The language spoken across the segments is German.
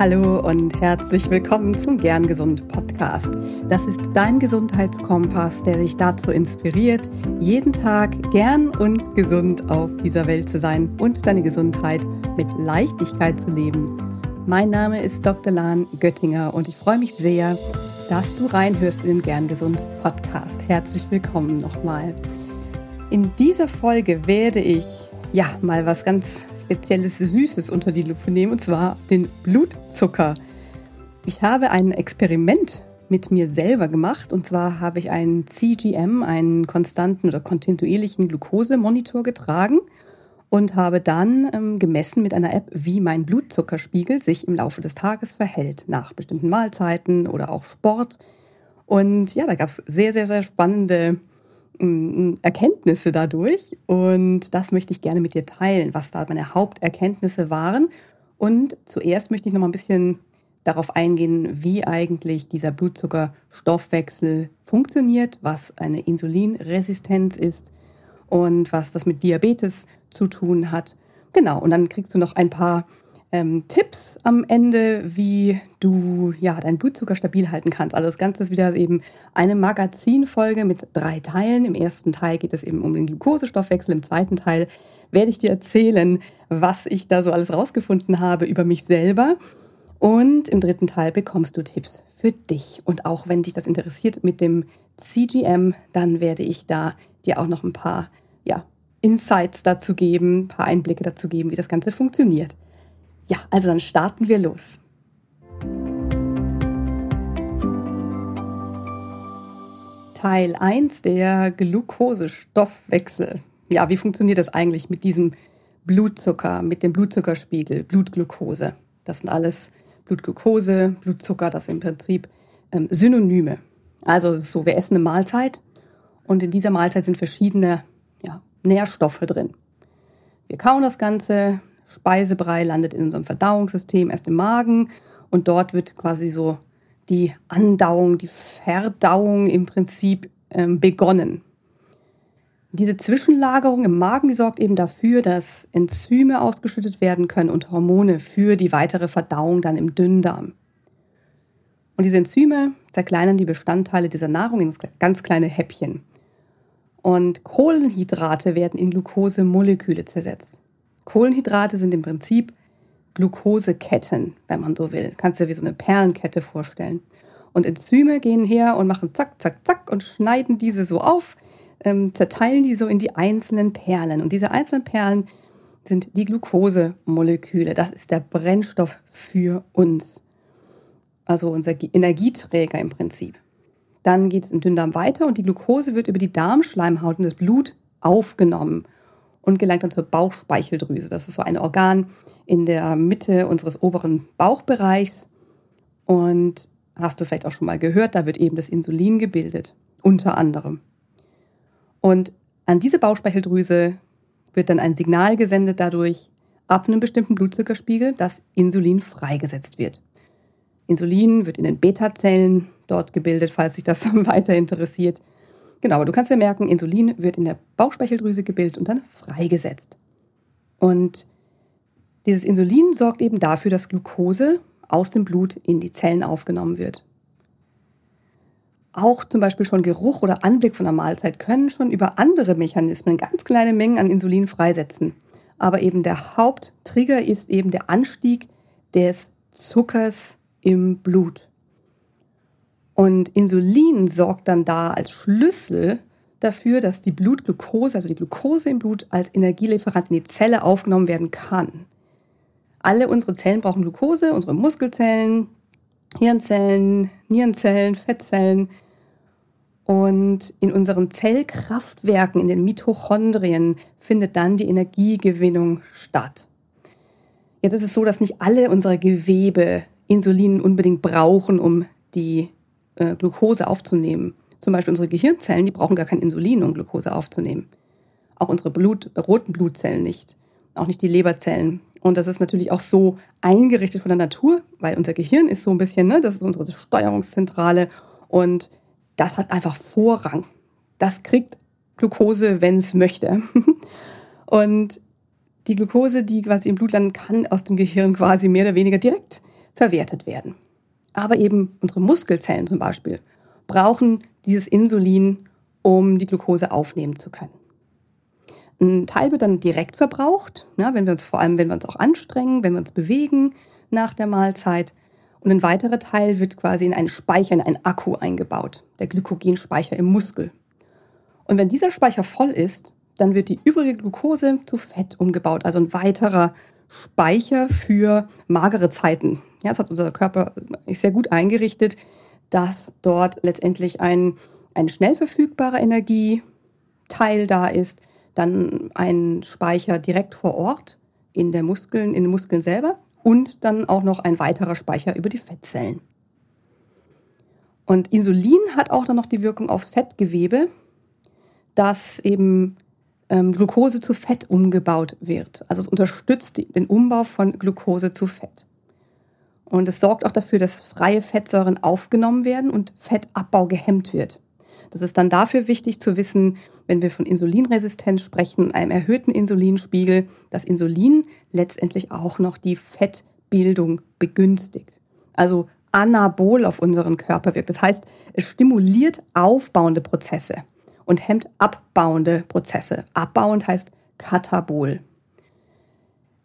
Hallo und herzlich willkommen zum Gern Gesund Podcast. Das ist dein Gesundheitskompass, der dich dazu inspiriert, jeden Tag gern und gesund auf dieser Welt zu sein und deine Gesundheit mit Leichtigkeit zu leben. Mein Name ist Dr. Lahn Göttinger und ich freue mich sehr, dass du reinhörst in den Gern Gesund Podcast. Herzlich willkommen nochmal. In dieser Folge werde ich ja mal was ganz spezielles Süßes unter die Lupe nehmen, und zwar den Blutzucker. Ich habe ein Experiment mit mir selber gemacht, und zwar habe ich einen CGM, einen konstanten oder kontinuierlichen Glukosemonitor getragen und habe dann ähm, gemessen mit einer App, wie mein Blutzuckerspiegel sich im Laufe des Tages verhält, nach bestimmten Mahlzeiten oder auch Sport. Und ja, da gab es sehr, sehr, sehr spannende Erkenntnisse dadurch und das möchte ich gerne mit dir teilen, was da meine Haupterkenntnisse waren. Und zuerst möchte ich noch mal ein bisschen darauf eingehen, wie eigentlich dieser Blutzuckerstoffwechsel funktioniert, was eine Insulinresistenz ist und was das mit Diabetes zu tun hat. Genau, und dann kriegst du noch ein paar ähm, Tipps am Ende, wie du ja deinen Blutzucker stabil halten kannst. Also das Ganze ist wieder eben eine Magazinfolge mit drei Teilen. Im ersten Teil geht es eben um den Glukosestoffwechsel. Im zweiten Teil werde ich dir erzählen, was ich da so alles rausgefunden habe über mich selber. Und im dritten Teil bekommst du Tipps für dich. Und auch wenn dich das interessiert mit dem CGM, dann werde ich da dir auch noch ein paar ja, Insights dazu geben, ein paar Einblicke dazu geben, wie das Ganze funktioniert. Ja, also dann starten wir los. Teil 1 der Glukosestoffwechsel. Ja, wie funktioniert das eigentlich mit diesem Blutzucker, mit dem Blutzuckerspiegel, Blutglucose? Das sind alles Blutglucose, Blutzucker, das sind im Prinzip ähm, Synonyme. Also es ist so, wir essen eine Mahlzeit und in dieser Mahlzeit sind verschiedene ja, Nährstoffe drin. Wir kauen das Ganze, Speisebrei landet in unserem Verdauungssystem erst im Magen und dort wird quasi so die Andauung, die Verdauung im Prinzip ähm, begonnen. Diese Zwischenlagerung im Magen, die sorgt eben dafür, dass Enzyme ausgeschüttet werden können und Hormone für die weitere Verdauung dann im Dünndarm. Und diese Enzyme zerkleinern die Bestandteile dieser Nahrung in ganz kleine Häppchen. Und Kohlenhydrate werden in Glukosemoleküle zersetzt. Kohlenhydrate sind im Prinzip Glukoseketten, wenn man so will. Kannst du dir wie so eine Perlenkette vorstellen. Und Enzyme gehen her und machen zack, zack, zack und schneiden diese so auf, ähm, zerteilen die so in die einzelnen Perlen. Und diese einzelnen Perlen sind die Glukosemoleküle. Das ist der Brennstoff für uns. Also unser Energieträger im Prinzip. Dann geht es im Dünndarm weiter und die Glucose wird über die Darmschleimhaut in das Blut aufgenommen und gelangt dann zur Bauchspeicheldrüse. Das ist so ein Organ in der Mitte unseres oberen Bauchbereichs. Und hast du vielleicht auch schon mal gehört, da wird eben das Insulin gebildet, unter anderem. Und an diese Bauchspeicheldrüse wird dann ein Signal gesendet dadurch ab einem bestimmten Blutzuckerspiegel, dass Insulin freigesetzt wird. Insulin wird in den Beta-Zellen dort gebildet, falls sich das weiter interessiert. Genau, aber du kannst dir merken, Insulin wird in der Bauchspeicheldrüse gebildet und dann freigesetzt. Und dieses Insulin sorgt eben dafür, dass Glucose aus dem Blut in die Zellen aufgenommen wird. Auch zum Beispiel schon Geruch oder Anblick von einer Mahlzeit können schon über andere Mechanismen ganz kleine Mengen an Insulin freisetzen. Aber eben der Haupttrigger ist eben der Anstieg des Zuckers im Blut. Und Insulin sorgt dann da als Schlüssel dafür, dass die Blutglucose, also die Glucose im Blut, als Energielieferant in die Zelle aufgenommen werden kann. Alle unsere Zellen brauchen Glucose, unsere Muskelzellen, Hirnzellen, Nierenzellen, Fettzellen. Und in unseren Zellkraftwerken, in den Mitochondrien, findet dann die Energiegewinnung statt. Jetzt ist es so, dass nicht alle unsere Gewebe Insulin unbedingt brauchen, um die äh, Glucose aufzunehmen. Zum Beispiel unsere Gehirnzellen, die brauchen gar kein Insulin, um Glucose aufzunehmen. Auch unsere Blut, roten Blutzellen nicht. Auch nicht die Leberzellen. Und das ist natürlich auch so eingerichtet von der Natur, weil unser Gehirn ist so ein bisschen, ne, das ist unsere Steuerungszentrale und das hat einfach Vorrang. Das kriegt Glucose, wenn es möchte. und die Glucose, die quasi im Blut landet, kann aus dem Gehirn quasi mehr oder weniger direkt verwertet werden. Aber eben unsere Muskelzellen zum Beispiel brauchen dieses Insulin, um die Glucose aufnehmen zu können. Ein Teil wird dann direkt verbraucht, ja, wenn wir uns vor allem, wenn wir uns auch anstrengen, wenn wir uns bewegen nach der Mahlzeit. Und ein weiterer Teil wird quasi in einen Speicher, in einen Akku eingebaut, der Glykogenspeicher im Muskel. Und wenn dieser Speicher voll ist, dann wird die übrige Glucose zu Fett umgebaut, also ein weiterer Speicher für magere Zeiten. Ja, das hat unser Körper sehr gut eingerichtet, dass dort letztendlich ein, ein schnell verfügbarer Energieteil da ist, dann ein Speicher direkt vor Ort in, der Muskeln, in den Muskeln selber und dann auch noch ein weiterer Speicher über die Fettzellen. Und Insulin hat auch dann noch die Wirkung aufs Fettgewebe, dass eben ähm, Glucose zu Fett umgebaut wird. Also es unterstützt den Umbau von Glucose zu Fett. Und es sorgt auch dafür, dass freie Fettsäuren aufgenommen werden und Fettabbau gehemmt wird. Das ist dann dafür wichtig zu wissen, wenn wir von Insulinresistenz sprechen, einem erhöhten Insulinspiegel, dass Insulin letztendlich auch noch die Fettbildung begünstigt. Also anabol auf unseren Körper wirkt. Das heißt, es stimuliert aufbauende Prozesse und hemmt abbauende Prozesse. Abbauend heißt katabol.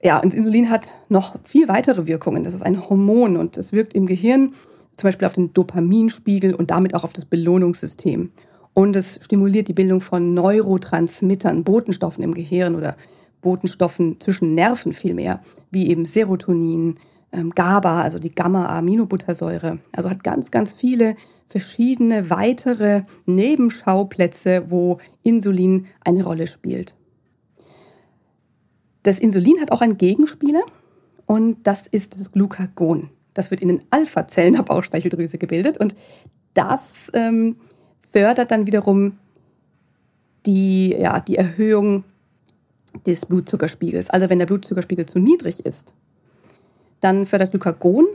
Ja, und Insulin hat noch viel weitere Wirkungen. Das ist ein Hormon und es wirkt im Gehirn zum Beispiel auf den Dopaminspiegel und damit auch auf das Belohnungssystem. Und es stimuliert die Bildung von Neurotransmittern, Botenstoffen im Gehirn oder Botenstoffen zwischen Nerven vielmehr, wie eben Serotonin, ähm, GABA, also die Gamma-Aminobuttersäure. Also hat ganz, ganz viele verschiedene weitere Nebenschauplätze, wo Insulin eine Rolle spielt. Das Insulin hat auch einen Gegenspieler und das ist das Glucagon. Das wird in den Alpha-Zellen der Bauchspeicheldrüse gebildet und das ähm, fördert dann wiederum die, ja, die Erhöhung des Blutzuckerspiegels. Also wenn der Blutzuckerspiegel zu niedrig ist, dann fördert Glucagon,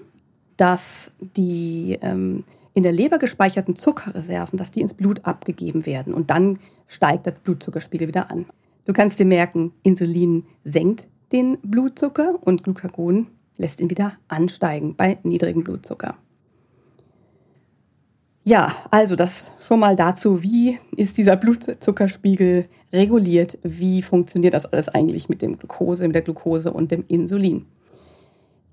dass die ähm, in der Leber gespeicherten Zuckerreserven, dass die ins Blut abgegeben werden und dann steigt der Blutzuckerspiegel wieder an. Du kannst dir merken, Insulin senkt den Blutzucker und Glucagon lässt ihn wieder ansteigen bei niedrigem Blutzucker. Ja, also das schon mal dazu, wie ist dieser Blutzuckerspiegel reguliert, wie funktioniert das alles eigentlich mit dem Glucose, mit der Glucose und dem Insulin.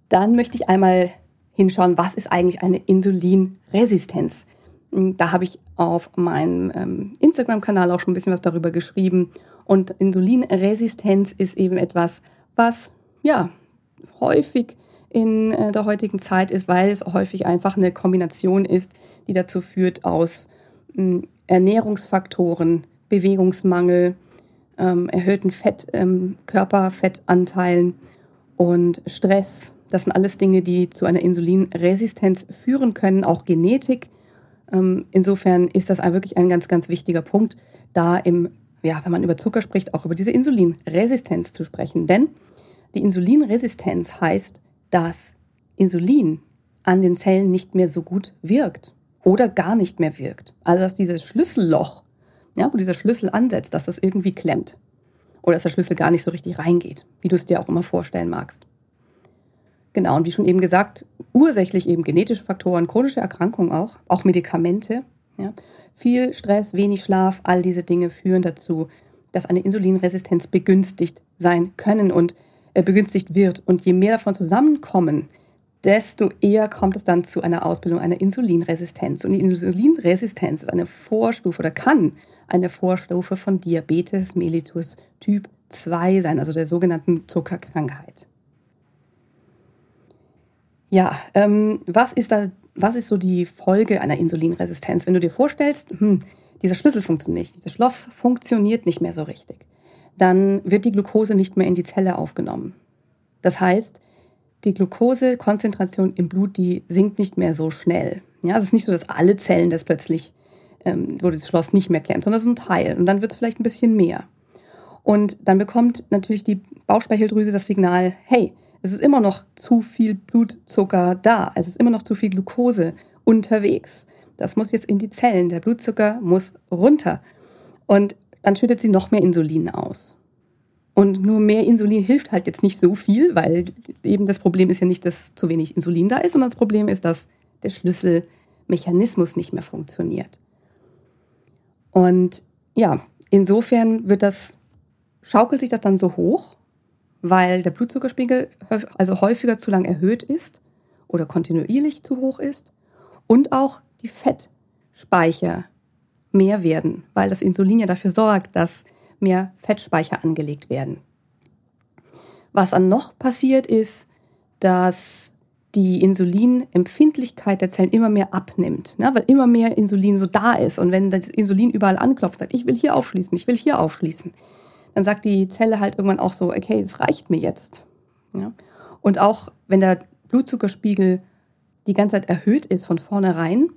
Dann möchte ich einmal hinschauen, was ist eigentlich eine Insulinresistenz. Hm, da habe ich auf meinem ähm, Instagram-Kanal auch schon ein bisschen was darüber geschrieben. Und Insulinresistenz ist eben etwas, was ja häufig in äh, der heutigen Zeit ist, weil es häufig einfach eine Kombination ist, die dazu führt aus hm, Ernährungsfaktoren, Bewegungsmangel, ähm, erhöhten Fett, ähm, Körperfettanteilen und Stress das sind alles Dinge, die zu einer Insulinresistenz führen können, auch Genetik. Ähm, insofern ist das wirklich ein ganz, ganz wichtiger Punkt, da im, ja, wenn man über Zucker spricht, auch über diese Insulinresistenz zu sprechen. Denn die Insulinresistenz heißt, dass Insulin an den Zellen nicht mehr so gut wirkt oder gar nicht mehr wirkt. Also dass dieses Schlüsselloch, ja, wo dieser Schlüssel ansetzt, dass das irgendwie klemmt. Oder dass der Schlüssel gar nicht so richtig reingeht, wie du es dir auch immer vorstellen magst. Genau, und wie schon eben gesagt, ursächlich eben genetische Faktoren, chronische Erkrankungen auch, auch Medikamente. Ja. Viel Stress, wenig Schlaf, all diese Dinge führen dazu, dass eine Insulinresistenz begünstigt sein können und äh, begünstigt wird. Und je mehr davon zusammenkommen, desto eher kommt es dann zu einer Ausbildung einer Insulinresistenz. Und die Insulinresistenz ist eine Vorstufe oder kann eine Vorstufe von Diabetes mellitus Typ 2 sein, also der sogenannten Zuckerkrankheit. Ja, ähm, was ist da, was ist so die Folge einer Insulinresistenz? Wenn du dir vorstellst, hm, dieser Schlüssel funktioniert nicht, dieses Schloss funktioniert nicht mehr so richtig, dann wird die Glucose nicht mehr in die Zelle aufgenommen. Das heißt, die Glukosekonzentration im Blut, die sinkt nicht mehr so schnell. Ja, es ist nicht so, dass alle Zellen das plötzlich, ähm, wo das Schloss nicht mehr klemmt, sondern es ist ein Teil. Und dann wird es vielleicht ein bisschen mehr. Und dann bekommt natürlich die Bauchspeicheldrüse das Signal, hey, es ist immer noch zu viel Blutzucker da. Es ist immer noch zu viel Glucose unterwegs. Das muss jetzt in die Zellen. Der Blutzucker muss runter. Und dann schüttet sie noch mehr Insulin aus. Und nur mehr Insulin hilft halt jetzt nicht so viel, weil eben das Problem ist ja nicht, dass zu wenig Insulin da ist, sondern das Problem ist, dass der Schlüsselmechanismus nicht mehr funktioniert. Und ja, insofern wird das, schaukelt sich das dann so hoch, weil der Blutzuckerspiegel also häufiger zu lang erhöht ist oder kontinuierlich zu hoch ist und auch die Fettspeicher mehr werden, weil das Insulin ja dafür sorgt, dass mehr Fettspeicher angelegt werden. Was dann noch passiert ist, dass die Insulinempfindlichkeit der Zellen immer mehr abnimmt, ne? weil immer mehr Insulin so da ist. Und wenn das Insulin überall anklopft, sagt, ich will hier aufschließen, ich will hier aufschließen, dann sagt die Zelle halt irgendwann auch so, okay, es reicht mir jetzt. Ja? Und auch wenn der Blutzuckerspiegel die ganze Zeit erhöht ist von vornherein,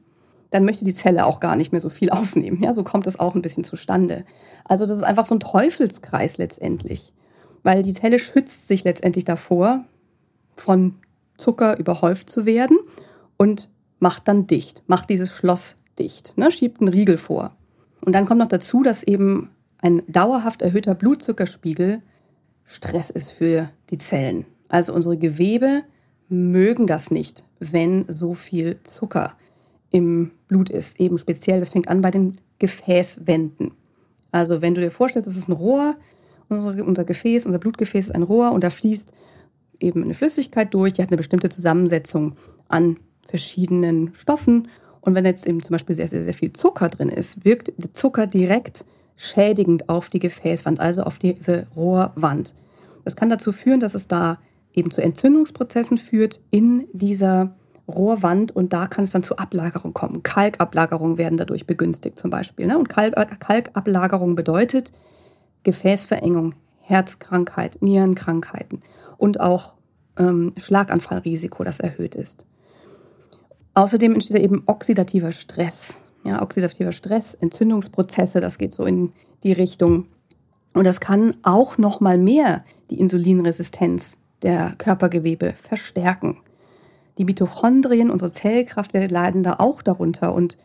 dann möchte die Zelle auch gar nicht mehr so viel aufnehmen. Ja, so kommt das auch ein bisschen zustande. Also das ist einfach so ein Teufelskreis letztendlich, weil die Zelle schützt sich letztendlich davor, von Zucker überhäuft zu werden und macht dann dicht, macht dieses Schloss dicht, ne, schiebt einen Riegel vor. Und dann kommt noch dazu, dass eben ein dauerhaft erhöhter Blutzuckerspiegel Stress ist für die Zellen. Also unsere Gewebe mögen das nicht, wenn so viel Zucker im Blut ist. Eben speziell, das fängt an bei den Gefäßwänden. Also wenn du dir vorstellst, das ist ein Rohr, unser, unser Gefäß, unser Blutgefäß ist ein Rohr und da fließt eben eine Flüssigkeit durch, die hat eine bestimmte Zusammensetzung an verschiedenen Stoffen. Und wenn jetzt eben zum Beispiel sehr, sehr, sehr viel Zucker drin ist, wirkt der Zucker direkt schädigend auf die Gefäßwand, also auf diese Rohrwand. Das kann dazu führen, dass es da eben zu Entzündungsprozessen führt in dieser Rohrwand und da kann es dann zu Ablagerung kommen. Kalkablagerungen werden dadurch begünstigt zum Beispiel. Ne? Und Kalk Kalkablagerung bedeutet Gefäßverengung, Herzkrankheit, Nierenkrankheiten und auch ähm, Schlaganfallrisiko, das erhöht ist. Außerdem entsteht eben oxidativer Stress. Ja, oxidativer Stress, Entzündungsprozesse, das geht so in die Richtung. Und das kann auch noch mal mehr die Insulinresistenz der Körpergewebe verstärken. Die Mitochondrien, unsere Zellkraftwerke leiden da auch darunter und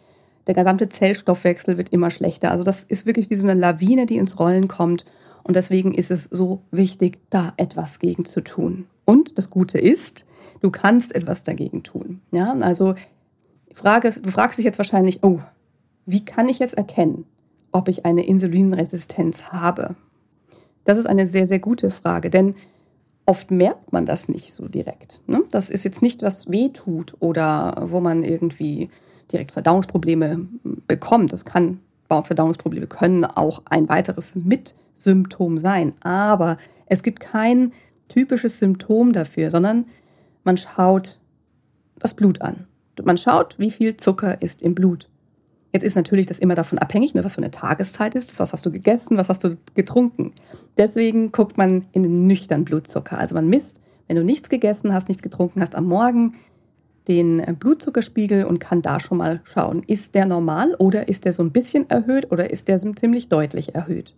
der gesamte Zellstoffwechsel wird immer schlechter. Also das ist wirklich wie so eine Lawine, die ins Rollen kommt. Und deswegen ist es so wichtig, da etwas gegen zu tun. Und das Gute ist, du kannst etwas dagegen tun. Ja, also Frage, du fragst dich jetzt wahrscheinlich, oh, wie kann ich jetzt erkennen, ob ich eine Insulinresistenz habe? Das ist eine sehr, sehr gute Frage, denn oft merkt man das nicht so direkt. Ne? Das ist jetzt nicht, was weh tut oder wo man irgendwie direkt Verdauungsprobleme bekommt. Das kann, Verdauungsprobleme können auch ein weiteres Mitsymptom sein. Aber es gibt kein typisches Symptom dafür, sondern man schaut das Blut an. Man schaut, wie viel Zucker ist im Blut. Jetzt ist natürlich das immer davon abhängig, ne, was für eine Tageszeit ist. Was hast du gegessen, was hast du getrunken. Deswegen guckt man in den nüchternen Blutzucker. Also man misst, wenn du nichts gegessen hast, nichts getrunken hast, am Morgen den Blutzuckerspiegel und kann da schon mal schauen, ist der normal oder ist der so ein bisschen erhöht oder ist der ziemlich deutlich erhöht.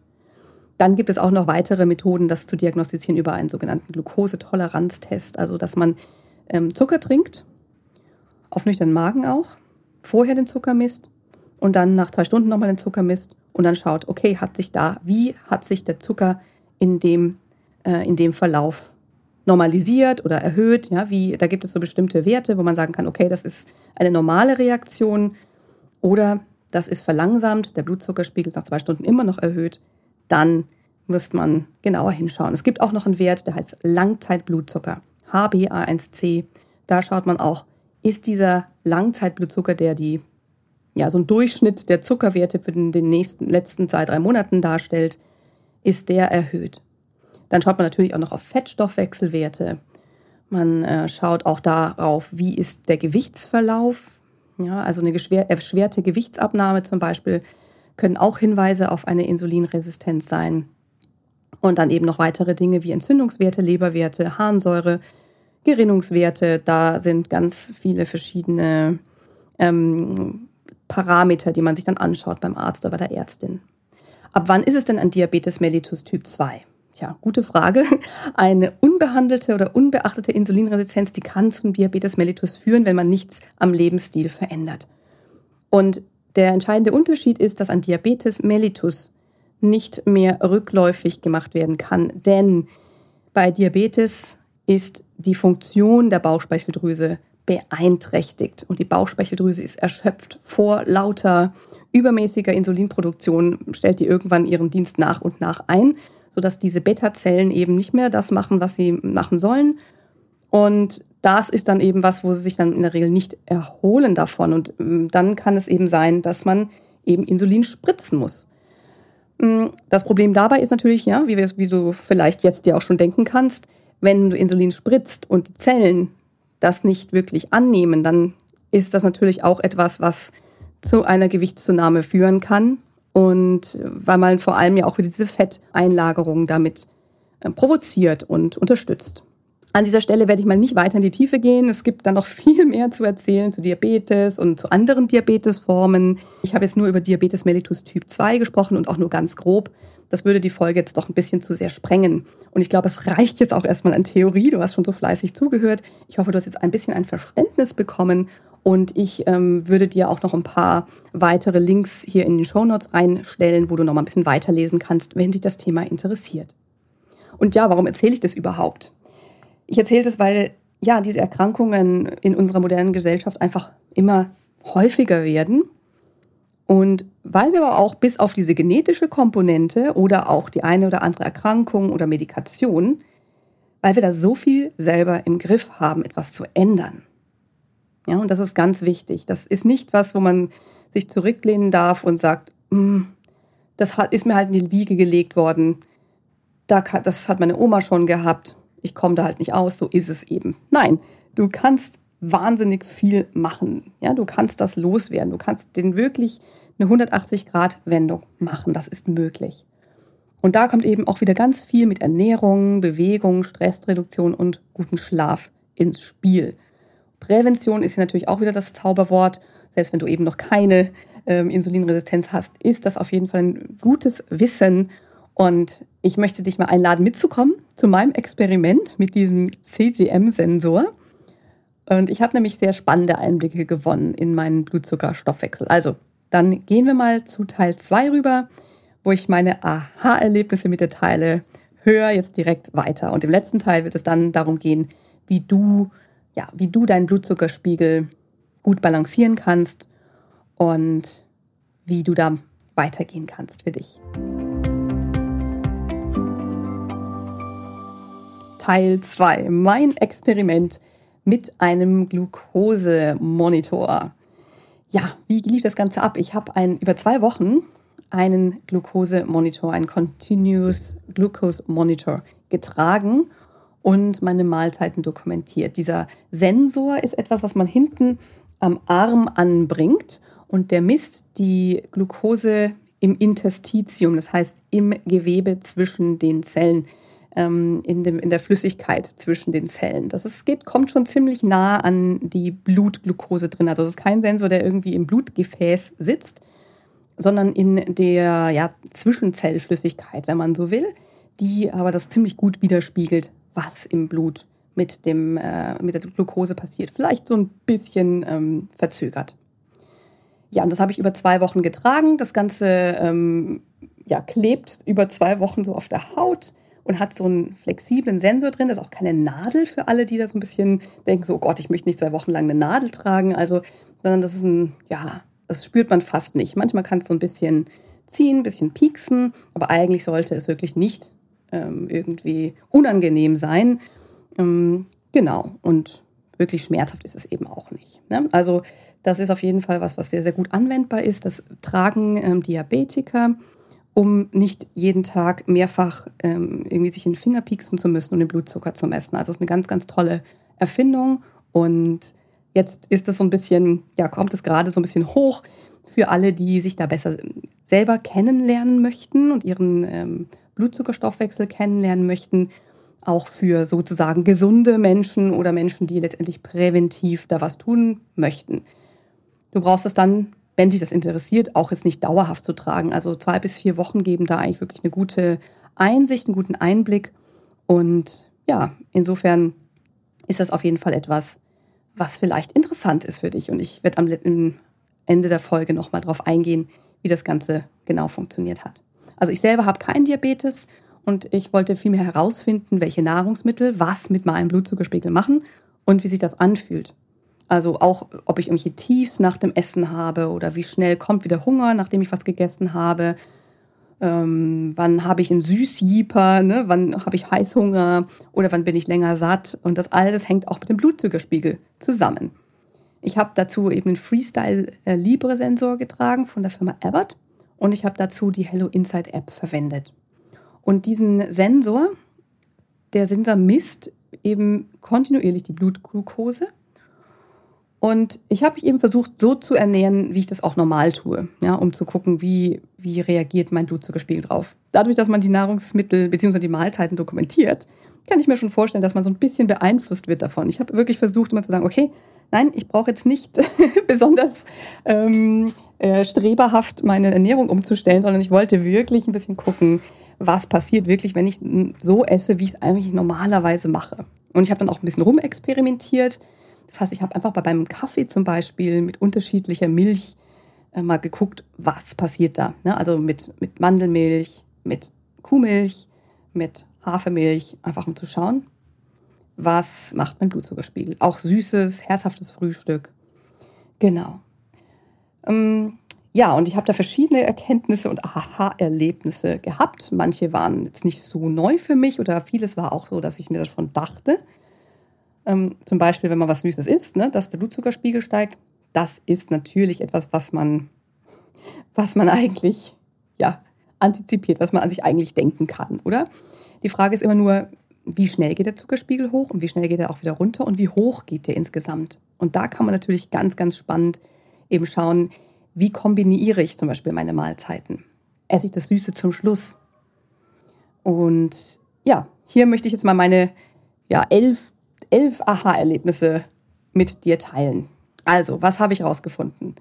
Dann gibt es auch noch weitere Methoden, das zu diagnostizieren über einen sogenannten Glukosetoleranztest, also dass man ähm, Zucker trinkt, auf nüchternen Magen auch, vorher den Zucker misst und dann nach zwei Stunden nochmal den Zucker misst und dann schaut, okay, hat sich da, wie hat sich der Zucker in dem, äh, in dem Verlauf normalisiert oder erhöht? Ja, wie, da gibt es so bestimmte Werte, wo man sagen kann, okay, das ist eine normale Reaktion oder das ist verlangsamt, der Blutzuckerspiegel ist nach zwei Stunden immer noch erhöht, dann müsste man genauer hinschauen. Es gibt auch noch einen Wert, der heißt Langzeitblutzucker, HbA1c. Da schaut man auch, ist dieser Langzeitblutzucker, der die ja, so ein Durchschnitt der Zuckerwerte für den, nächsten, letzten zwei, drei Monaten darstellt, ist der erhöht. Dann schaut man natürlich auch noch auf Fettstoffwechselwerte. Man äh, schaut auch darauf, wie ist der Gewichtsverlauf. Ja, also eine erschwerte Gewichtsabnahme zum Beispiel können auch Hinweise auf eine Insulinresistenz sein. Und dann eben noch weitere Dinge wie Entzündungswerte, Leberwerte, Harnsäure, Gerinnungswerte. Da sind ganz viele verschiedene ähm, Parameter, die man sich dann anschaut beim Arzt oder bei der Ärztin. Ab wann ist es denn ein Diabetes mellitus Typ 2? Tja, gute Frage. Eine unbehandelte oder unbeachtete Insulinresistenz, die kann zum Diabetes mellitus führen, wenn man nichts am Lebensstil verändert. Und der entscheidende Unterschied ist, dass ein Diabetes mellitus nicht mehr rückläufig gemacht werden kann. Denn bei Diabetes ist die Funktion der Bauchspeicheldrüse beeinträchtigt und die Bauchspeicheldrüse ist erschöpft vor lauter übermäßiger Insulinproduktion, stellt die irgendwann ihren Dienst nach und nach ein, sodass diese Beta-Zellen eben nicht mehr das machen, was sie machen sollen. Und das ist dann eben was, wo sie sich dann in der Regel nicht erholen davon. Und ähm, dann kann es eben sein, dass man eben Insulin spritzen muss. Mm, das Problem dabei ist natürlich, ja, wie, wie du vielleicht jetzt dir auch schon denken kannst, wenn du Insulin spritzt und die Zellen das nicht wirklich annehmen, dann ist das natürlich auch etwas, was zu einer Gewichtszunahme führen kann. Und weil man vor allem ja auch wieder diese Fetteinlagerung damit äh, provoziert und unterstützt. An dieser Stelle werde ich mal nicht weiter in die Tiefe gehen. Es gibt da noch viel mehr zu erzählen zu Diabetes und zu anderen Diabetesformen. Ich habe jetzt nur über Diabetes mellitus Typ 2 gesprochen und auch nur ganz grob. Das würde die Folge jetzt doch ein bisschen zu sehr sprengen. Und ich glaube, es reicht jetzt auch erstmal an Theorie. Du hast schon so fleißig zugehört. Ich hoffe, du hast jetzt ein bisschen ein Verständnis bekommen. Und ich ähm, würde dir auch noch ein paar weitere Links hier in den Show Notes reinstellen, wo du noch mal ein bisschen weiterlesen kannst, wenn dich das Thema interessiert. Und ja, warum erzähle ich das überhaupt? Ich erzähle das, weil ja, diese Erkrankungen in unserer modernen Gesellschaft einfach immer häufiger werden. Und weil wir aber auch bis auf diese genetische Komponente oder auch die eine oder andere Erkrankung oder Medikation, weil wir da so viel selber im Griff haben, etwas zu ändern. Ja, und das ist ganz wichtig. Das ist nicht was, wo man sich zurücklehnen darf und sagt, mm, das ist mir halt in die Wiege gelegt worden. Das hat meine Oma schon gehabt ich komme da halt nicht aus, so ist es eben. Nein, du kannst wahnsinnig viel machen. Ja, du kannst das loswerden. Du kannst den wirklich eine 180-Grad-Wendung machen. Das ist möglich. Und da kommt eben auch wieder ganz viel mit Ernährung, Bewegung, Stressreduktion und guten Schlaf ins Spiel. Prävention ist hier natürlich auch wieder das Zauberwort. Selbst wenn du eben noch keine ähm, Insulinresistenz hast, ist das auf jeden Fall ein gutes Wissen und ich möchte dich mal einladen, mitzukommen zu meinem Experiment mit diesem CGM-Sensor. Und ich habe nämlich sehr spannende Einblicke gewonnen in meinen Blutzuckerstoffwechsel. Also, dann gehen wir mal zu Teil 2 rüber, wo ich meine Aha-Erlebnisse mit dir teile. Hör jetzt direkt weiter. Und im letzten Teil wird es dann darum gehen, wie du, ja, wie du deinen Blutzuckerspiegel gut balancieren kannst und wie du da weitergehen kannst für dich. Teil 2. Mein Experiment mit einem Glukosemonitor. Ja, wie lief das Ganze ab? Ich habe über zwei Wochen einen Glukosemonitor, einen Continuous Glucose Monitor getragen und meine Mahlzeiten dokumentiert. Dieser Sensor ist etwas, was man hinten am Arm anbringt und der misst die Glucose im Interstitium, das heißt im Gewebe zwischen den Zellen ähm, in, dem, in der Flüssigkeit zwischen den Zellen. Das ist, geht, kommt schon ziemlich nah an die Blutglucose drin. Also es ist kein Sensor, der irgendwie im Blutgefäß sitzt, sondern in der ja, Zwischenzellflüssigkeit, wenn man so will, die aber das ziemlich gut widerspiegelt, was im Blut mit, dem, äh, mit der Glucose passiert. Vielleicht so ein bisschen ähm, verzögert. Ja, und das habe ich über zwei Wochen getragen. Das Ganze ähm, ja, klebt über zwei Wochen so auf der Haut und hat so einen flexiblen Sensor drin. Das ist auch keine Nadel für alle, die das ein bisschen denken, so oh Gott, ich möchte nicht zwei Wochen lang eine Nadel tragen. Also, sondern das ist ein, ja, das spürt man fast nicht. Manchmal kann es so ein bisschen ziehen, ein bisschen pieksen, aber eigentlich sollte es wirklich nicht ähm, irgendwie unangenehm sein. Ähm, genau. Und wirklich schmerzhaft ist es eben auch nicht. Ne? Also das ist auf jeden Fall was, was sehr, sehr gut anwendbar ist. Das tragen ähm, Diabetiker um nicht jeden Tag mehrfach ähm, irgendwie sich in den Finger pieksen zu müssen und den Blutzucker zu messen. Also es ist eine ganz, ganz tolle Erfindung und jetzt ist es so ein bisschen, ja, kommt es gerade so ein bisschen hoch für alle, die sich da besser selber kennenlernen möchten und ihren ähm, Blutzuckerstoffwechsel kennenlernen möchten. Auch für sozusagen gesunde Menschen oder Menschen, die letztendlich präventiv da was tun möchten. Du brauchst es dann wenn dich das interessiert, auch jetzt nicht dauerhaft zu tragen. Also zwei bis vier Wochen geben da eigentlich wirklich eine gute Einsicht, einen guten Einblick. Und ja, insofern ist das auf jeden Fall etwas, was vielleicht interessant ist für dich. Und ich werde am Ende der Folge nochmal drauf eingehen, wie das Ganze genau funktioniert hat. Also ich selber habe keinen Diabetes und ich wollte vielmehr herausfinden, welche Nahrungsmittel was mit meinem Blutzuckerspiegel machen und wie sich das anfühlt. Also auch, ob ich irgendwelche Tiefs nach dem Essen habe oder wie schnell kommt wieder Hunger, nachdem ich was gegessen habe. Ähm, wann habe ich einen Süßjieper, ne? wann habe ich Heißhunger oder wann bin ich länger satt. Und das alles hängt auch mit dem Blutzuckerspiegel zusammen. Ich habe dazu eben einen Freestyle äh, Libre Sensor getragen von der Firma Abbott und ich habe dazu die Hello Inside App verwendet. Und diesen Sensor, der Sensor misst eben kontinuierlich die Blutglucose und ich habe mich eben versucht, so zu ernähren, wie ich das auch normal tue, ja, um zu gucken, wie, wie reagiert mein Blutzuckerspiegel drauf. Dadurch, dass man die Nahrungsmittel bzw. die Mahlzeiten dokumentiert, kann ich mir schon vorstellen, dass man so ein bisschen beeinflusst wird davon. Ich habe wirklich versucht, immer zu sagen, okay, nein, ich brauche jetzt nicht besonders ähm, äh, streberhaft meine Ernährung umzustellen, sondern ich wollte wirklich ein bisschen gucken, was passiert wirklich, wenn ich so esse, wie ich es eigentlich normalerweise mache. Und ich habe dann auch ein bisschen rumexperimentiert das heißt, ich habe einfach bei meinem Kaffee zum Beispiel mit unterschiedlicher Milch äh, mal geguckt, was passiert da. Ne? Also mit, mit Mandelmilch, mit Kuhmilch, mit Hafermilch, einfach um zu schauen, was macht mein Blutzuckerspiegel. Auch süßes, herzhaftes Frühstück. Genau. Ähm, ja, und ich habe da verschiedene Erkenntnisse und Aha-Erlebnisse gehabt. Manche waren jetzt nicht so neu für mich oder vieles war auch so, dass ich mir das schon dachte. Ähm, zum Beispiel, wenn man was Süßes isst, ne, dass der Blutzuckerspiegel steigt. Das ist natürlich etwas, was man, was man eigentlich ja, antizipiert, was man an sich eigentlich denken kann, oder? Die Frage ist immer nur, wie schnell geht der Zuckerspiegel hoch und wie schnell geht er auch wieder runter und wie hoch geht der insgesamt? Und da kann man natürlich ganz, ganz spannend eben schauen, wie kombiniere ich zum Beispiel meine Mahlzeiten? Esse ich das Süße zum Schluss? Und ja, hier möchte ich jetzt mal meine ja, elf elf Aha-Erlebnisse mit dir teilen. Also, was habe ich herausgefunden?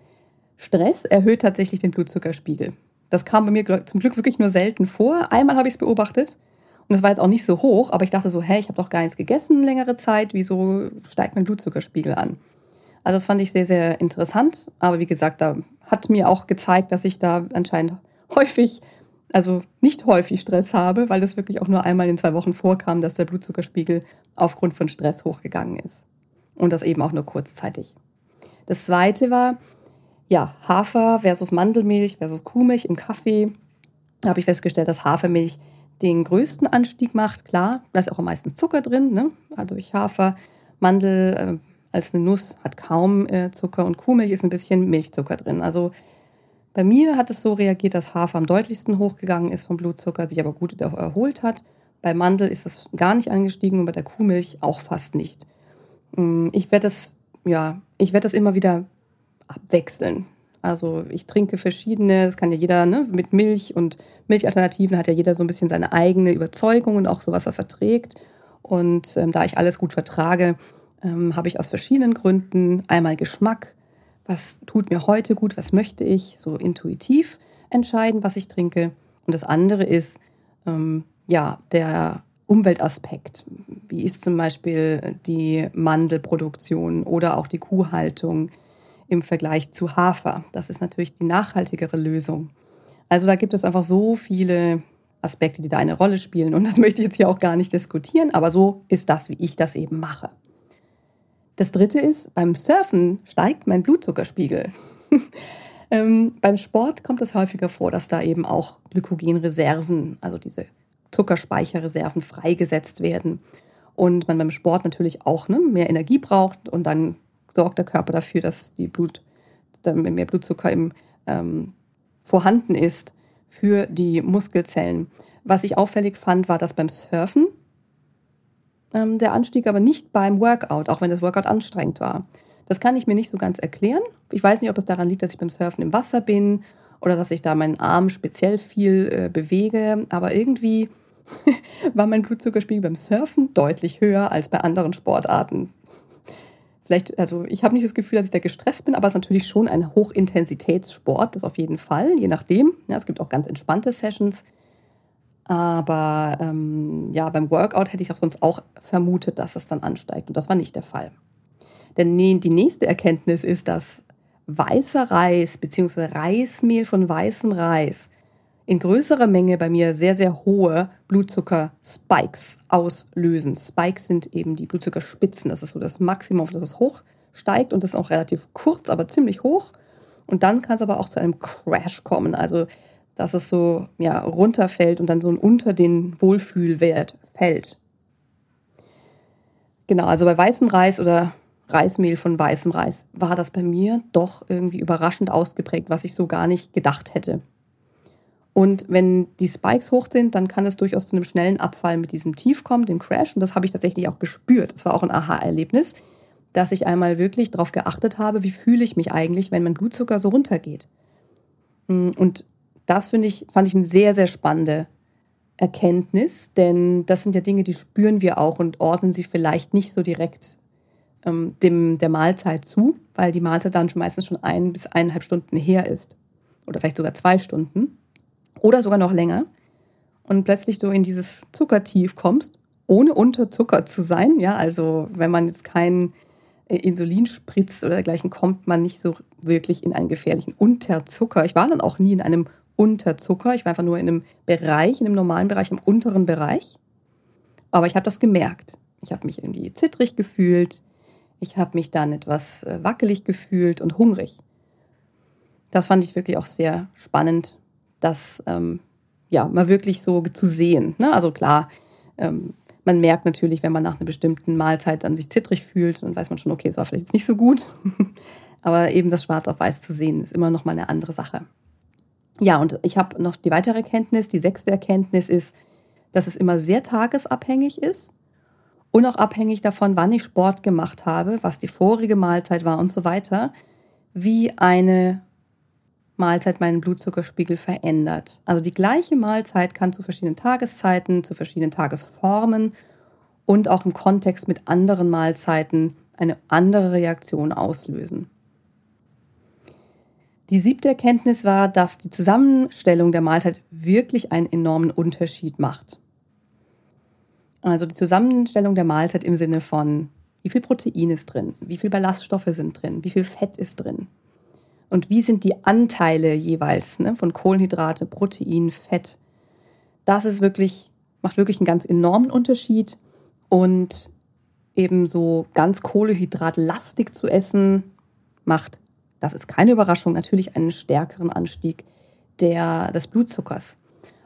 Stress erhöht tatsächlich den Blutzuckerspiegel. Das kam bei mir zum Glück wirklich nur selten vor. Einmal habe ich es beobachtet und es war jetzt auch nicht so hoch, aber ich dachte so, hey, ich habe doch gar nichts gegessen längere Zeit, wieso steigt mein Blutzuckerspiegel an? Also das fand ich sehr, sehr interessant. Aber wie gesagt, da hat mir auch gezeigt, dass ich da anscheinend häufig, also nicht häufig Stress habe, weil es wirklich auch nur einmal in zwei Wochen vorkam, dass der Blutzuckerspiegel aufgrund von Stress hochgegangen ist. Und das eben auch nur kurzzeitig. Das zweite war, ja, Hafer versus Mandelmilch versus Kuhmilch im Kaffee. Da habe ich festgestellt, dass Hafermilch den größten Anstieg macht. Klar, da ist auch am meisten Zucker drin, ne? also durch Hafer. Mandel äh, als eine Nuss hat kaum äh, Zucker und Kuhmilch ist ein bisschen Milchzucker drin. Also bei mir hat es so reagiert, dass Hafer am deutlichsten hochgegangen ist vom Blutzucker, sich aber gut erholt hat. Bei Mandel ist das gar nicht angestiegen und bei der Kuhmilch auch fast nicht. Mm, ich werde das, ja, ich werde das immer wieder abwechseln. Also ich trinke verschiedene, das kann ja jeder, ne, mit Milch und Milchalternativen hat ja jeder so ein bisschen seine eigene Überzeugung und auch so, was er verträgt. Und ähm, da ich alles gut vertrage, ähm, habe ich aus verschiedenen Gründen einmal Geschmack, was tut mir heute gut, was möchte ich, so intuitiv entscheiden, was ich trinke. Und das andere ist, ähm, ja, der Umweltaspekt. Wie ist zum Beispiel die Mandelproduktion oder auch die Kuhhaltung im Vergleich zu Hafer? Das ist natürlich die nachhaltigere Lösung. Also da gibt es einfach so viele Aspekte, die da eine Rolle spielen. Und das möchte ich jetzt hier auch gar nicht diskutieren, aber so ist das, wie ich das eben mache. Das dritte ist, beim Surfen steigt mein Blutzuckerspiegel. ähm, beim Sport kommt es häufiger vor, dass da eben auch Glykogenreserven, also diese Zuckerspeicherreserven freigesetzt werden. Und man beim Sport natürlich auch ne, mehr Energie braucht und dann sorgt der Körper dafür, dass die Blut, mehr Blutzucker im, ähm, vorhanden ist für die Muskelzellen. Was ich auffällig fand, war, dass beim Surfen ähm, der Anstieg aber nicht beim Workout, auch wenn das Workout anstrengend war. Das kann ich mir nicht so ganz erklären. Ich weiß nicht, ob es daran liegt, dass ich beim Surfen im Wasser bin oder dass ich da meinen Arm speziell viel äh, bewege, aber irgendwie war mein Blutzuckerspiegel beim Surfen deutlich höher als bei anderen Sportarten. Vielleicht, also ich habe nicht das Gefühl, dass ich da gestresst bin, aber es ist natürlich schon ein Hochintensitätssport, das auf jeden Fall, je nachdem. Ja, es gibt auch ganz entspannte Sessions. Aber ähm, ja, beim Workout hätte ich auch sonst auch vermutet, dass es dann ansteigt. Und das war nicht der Fall. Denn die nächste Erkenntnis ist, dass weißer Reis bzw. Reismehl von weißem Reis in größerer Menge bei mir sehr, sehr hohe Blutzucker-Spikes auslösen. Spikes sind eben die Blutzuckerspitzen. Das ist so das Maximum, auf das es hochsteigt und das ist auch relativ kurz, aber ziemlich hoch. Und dann kann es aber auch zu einem Crash kommen. Also, dass es so ja, runterfällt und dann so unter den Wohlfühlwert fällt. Genau, also bei weißem Reis oder Reismehl von weißem Reis war das bei mir doch irgendwie überraschend ausgeprägt, was ich so gar nicht gedacht hätte. Und wenn die Spikes hoch sind, dann kann es durchaus zu einem schnellen Abfall mit diesem Tief kommen, dem Crash. Und das habe ich tatsächlich auch gespürt. Das war auch ein Aha-Erlebnis, dass ich einmal wirklich darauf geachtet habe, wie fühle ich mich eigentlich, wenn mein Blutzucker so runtergeht. Und das finde ich, fand ich eine sehr, sehr spannende Erkenntnis, denn das sind ja Dinge, die spüren wir auch und ordnen sie vielleicht nicht so direkt ähm, dem, der Mahlzeit zu, weil die Mahlzeit dann schon meistens schon ein bis eineinhalb Stunden her ist. Oder vielleicht sogar zwei Stunden oder sogar noch länger und plötzlich du in dieses Zuckertief kommst, ohne unterzuckert zu sein. Ja, also wenn man jetzt kein äh, Insulin spritzt oder dergleichen, kommt man nicht so wirklich in einen gefährlichen Unterzucker. Ich war dann auch nie in einem Unterzucker. Ich war einfach nur in einem Bereich, in einem normalen Bereich, im unteren Bereich. Aber ich habe das gemerkt. Ich habe mich irgendwie zittrig gefühlt. Ich habe mich dann etwas äh, wackelig gefühlt und hungrig. Das fand ich wirklich auch sehr spannend das ähm, ja mal wirklich so zu sehen. Ne? Also klar, ähm, man merkt natürlich, wenn man nach einer bestimmten Mahlzeit dann sich zittrig fühlt, dann weiß man schon, okay, es war vielleicht jetzt nicht so gut. Aber eben das Schwarz auf Weiß zu sehen, ist immer noch mal eine andere Sache. Ja, und ich habe noch die weitere Erkenntnis, die sechste Erkenntnis ist, dass es immer sehr tagesabhängig ist und auch abhängig davon, wann ich Sport gemacht habe, was die vorige Mahlzeit war und so weiter, wie eine Mahlzeit meinen Blutzuckerspiegel verändert. Also die gleiche Mahlzeit kann zu verschiedenen Tageszeiten, zu verschiedenen Tagesformen und auch im Kontext mit anderen Mahlzeiten eine andere Reaktion auslösen. Die siebte Erkenntnis war, dass die Zusammenstellung der Mahlzeit wirklich einen enormen Unterschied macht. Also die Zusammenstellung der Mahlzeit im Sinne von, wie viel Protein ist drin, wie viel Ballaststoffe sind drin, wie viel Fett ist drin, und wie sind die Anteile jeweils ne, von Kohlenhydrate, Protein, Fett. Das ist wirklich, macht wirklich einen ganz enormen Unterschied. Und eben so ganz kohlenhydratlastig zu essen, macht, das ist keine Überraschung, natürlich einen stärkeren Anstieg der, des Blutzuckers.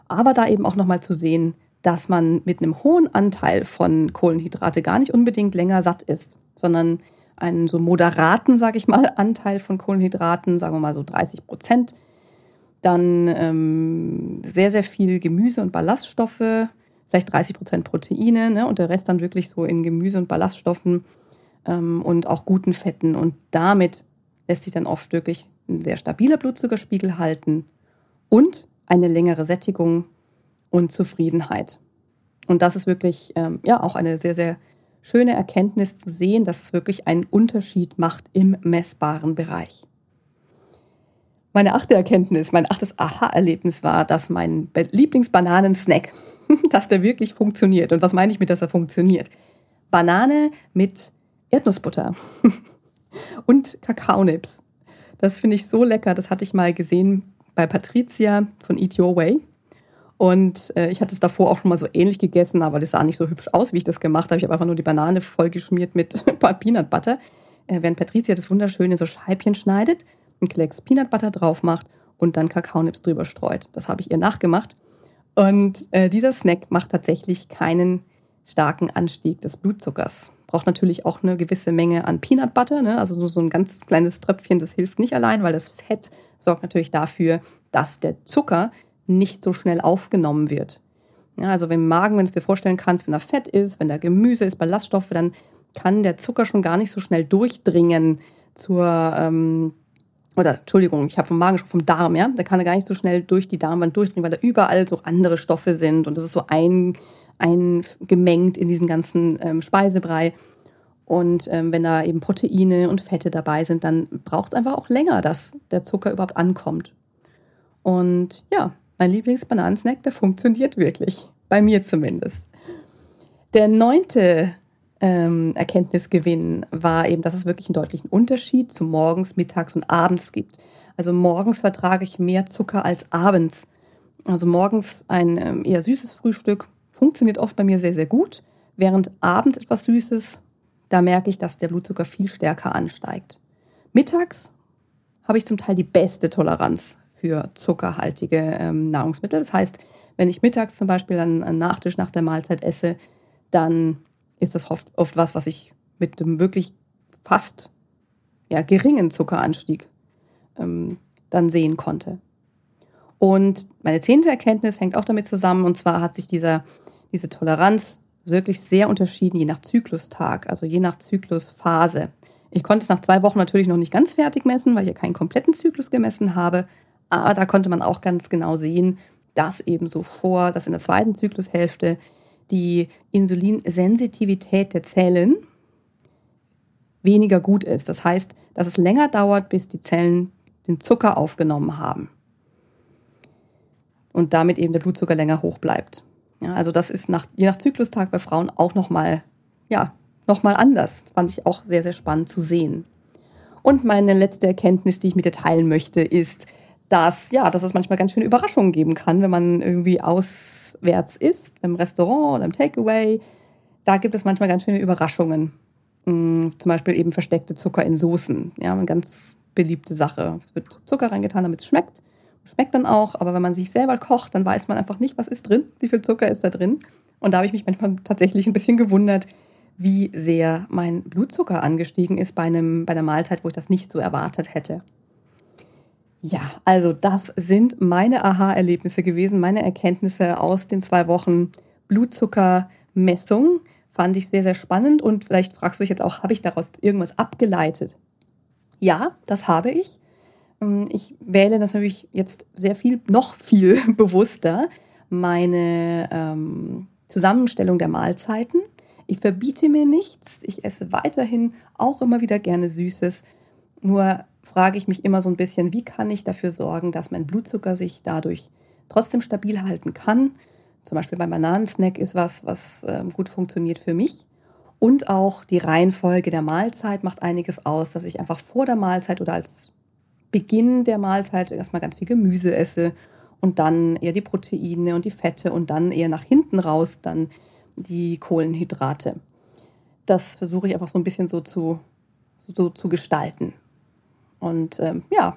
Aber da eben auch nochmal zu sehen, dass man mit einem hohen Anteil von Kohlenhydrate gar nicht unbedingt länger satt ist, sondern einen so moderaten, sage ich mal, Anteil von Kohlenhydraten, sagen wir mal so 30 Prozent. Dann ähm, sehr, sehr viel Gemüse und Ballaststoffe, vielleicht 30 Prozent Proteine ne? und der Rest dann wirklich so in Gemüse und Ballaststoffen ähm, und auch guten Fetten. Und damit lässt sich dann oft wirklich ein sehr stabiler Blutzuckerspiegel halten und eine längere Sättigung und Zufriedenheit. Und das ist wirklich ähm, ja auch eine sehr, sehr schöne Erkenntnis zu sehen, dass es wirklich einen Unterschied macht im messbaren Bereich. Meine achte Erkenntnis, mein achtes Aha-Erlebnis war, dass mein Lieblingsbananensnack, dass der wirklich funktioniert. Und was meine ich mit, dass er funktioniert? Banane mit Erdnussbutter und Kakaonips. Das finde ich so lecker. Das hatte ich mal gesehen bei Patricia von Eat Your Way. Und äh, ich hatte es davor auch schon mal so ähnlich gegessen, aber das sah nicht so hübsch aus, wie ich das gemacht habe. Ich habe einfach nur die Banane vollgeschmiert mit Peanut Butter, äh, während Patricia das wunderschön in so Scheibchen schneidet, einen Klecks Peanut Butter drauf macht und dann Kakaonips drüber streut. Das habe ich ihr nachgemacht. Und äh, dieser Snack macht tatsächlich keinen starken Anstieg des Blutzuckers. Braucht natürlich auch eine gewisse Menge an Peanut Butter, ne? also nur so ein ganz kleines Tröpfchen, das hilft nicht allein, weil das Fett sorgt natürlich dafür, dass der Zucker nicht so schnell aufgenommen wird. Ja, also wenn im Magen, wenn du es dir vorstellen kannst, wenn da Fett ist, wenn da Gemüse ist, Ballaststoffe, dann kann der Zucker schon gar nicht so schnell durchdringen zur, ähm, oder Entschuldigung, ich habe vom Magen schon vom Darm, ja, da kann er gar nicht so schnell durch die Darmwand durchdringen, weil da überall so andere Stoffe sind und das ist so ein, eingemengt in diesen ganzen ähm, Speisebrei. Und ähm, wenn da eben Proteine und Fette dabei sind, dann braucht es einfach auch länger, dass der Zucker überhaupt ankommt. Und ja, mein Lieblingsbananensnack, der funktioniert wirklich. Bei mir zumindest. Der neunte ähm, Erkenntnisgewinn war eben, dass es wirklich einen deutlichen Unterschied zu morgens, mittags und abends gibt. Also morgens vertrage ich mehr Zucker als abends. Also morgens ein ähm, eher süßes Frühstück funktioniert oft bei mir sehr, sehr gut. Während abends etwas Süßes, da merke ich, dass der Blutzucker viel stärker ansteigt. Mittags habe ich zum Teil die beste Toleranz für zuckerhaltige ähm, Nahrungsmittel. Das heißt, wenn ich mittags zum Beispiel einen Nachtisch nach der Mahlzeit esse, dann ist das oft, oft was, was ich mit einem wirklich fast ja, geringen Zuckeranstieg ähm, dann sehen konnte. Und meine zehnte Erkenntnis hängt auch damit zusammen, und zwar hat sich dieser, diese Toleranz wirklich sehr unterschieden, je nach Zyklustag, also je nach Zyklusphase. Ich konnte es nach zwei Wochen natürlich noch nicht ganz fertig messen, weil ich ja keinen kompletten Zyklus gemessen habe, aber da konnte man auch ganz genau sehen, dass eben so vor, dass in der zweiten Zyklushälfte die Insulinsensitivität der Zellen weniger gut ist. Das heißt, dass es länger dauert, bis die Zellen den Zucker aufgenommen haben. Und damit eben der Blutzucker länger hoch bleibt. Ja, also das ist nach, je nach Zyklustag bei Frauen auch nochmal, ja, nochmal anders. Fand ich auch sehr, sehr spannend zu sehen. Und meine letzte Erkenntnis, die ich mit dir teilen möchte, ist, dass, ja, dass es manchmal ganz schöne Überraschungen geben kann, wenn man irgendwie auswärts ist, im Restaurant oder im Takeaway. Da gibt es manchmal ganz schöne Überraschungen. Mm, zum Beispiel eben versteckte Zucker in Soßen. Ja, eine ganz beliebte Sache. Es wird Zucker reingetan, damit es schmeckt. Schmeckt dann auch, aber wenn man sich selber kocht, dann weiß man einfach nicht, was ist drin, wie viel Zucker ist da drin. Und da habe ich mich manchmal tatsächlich ein bisschen gewundert, wie sehr mein Blutzucker angestiegen ist bei, einem, bei einer Mahlzeit, wo ich das nicht so erwartet hätte. Ja, also das sind meine Aha-Erlebnisse gewesen, meine Erkenntnisse aus den zwei Wochen Blutzuckermessung. Fand ich sehr, sehr spannend und vielleicht fragst du dich jetzt auch, habe ich daraus irgendwas abgeleitet? Ja, das habe ich. Ähm, ich wähle das natürlich jetzt sehr viel, noch viel bewusster, meine ähm, Zusammenstellung der Mahlzeiten. Ich verbiete mir nichts. Ich esse weiterhin auch immer wieder gerne Süßes. Nur frage ich mich immer so ein bisschen, wie kann ich dafür sorgen, dass mein Blutzucker sich dadurch trotzdem stabil halten kann. Zum Beispiel beim Bananensnack ist was, was äh, gut funktioniert für mich. Und auch die Reihenfolge der Mahlzeit macht einiges aus, dass ich einfach vor der Mahlzeit oder als Beginn der Mahlzeit erstmal ganz viel Gemüse esse und dann eher die Proteine und die Fette und dann eher nach hinten raus dann die Kohlenhydrate. Das versuche ich einfach so ein bisschen so zu, so zu gestalten. Und ähm, ja,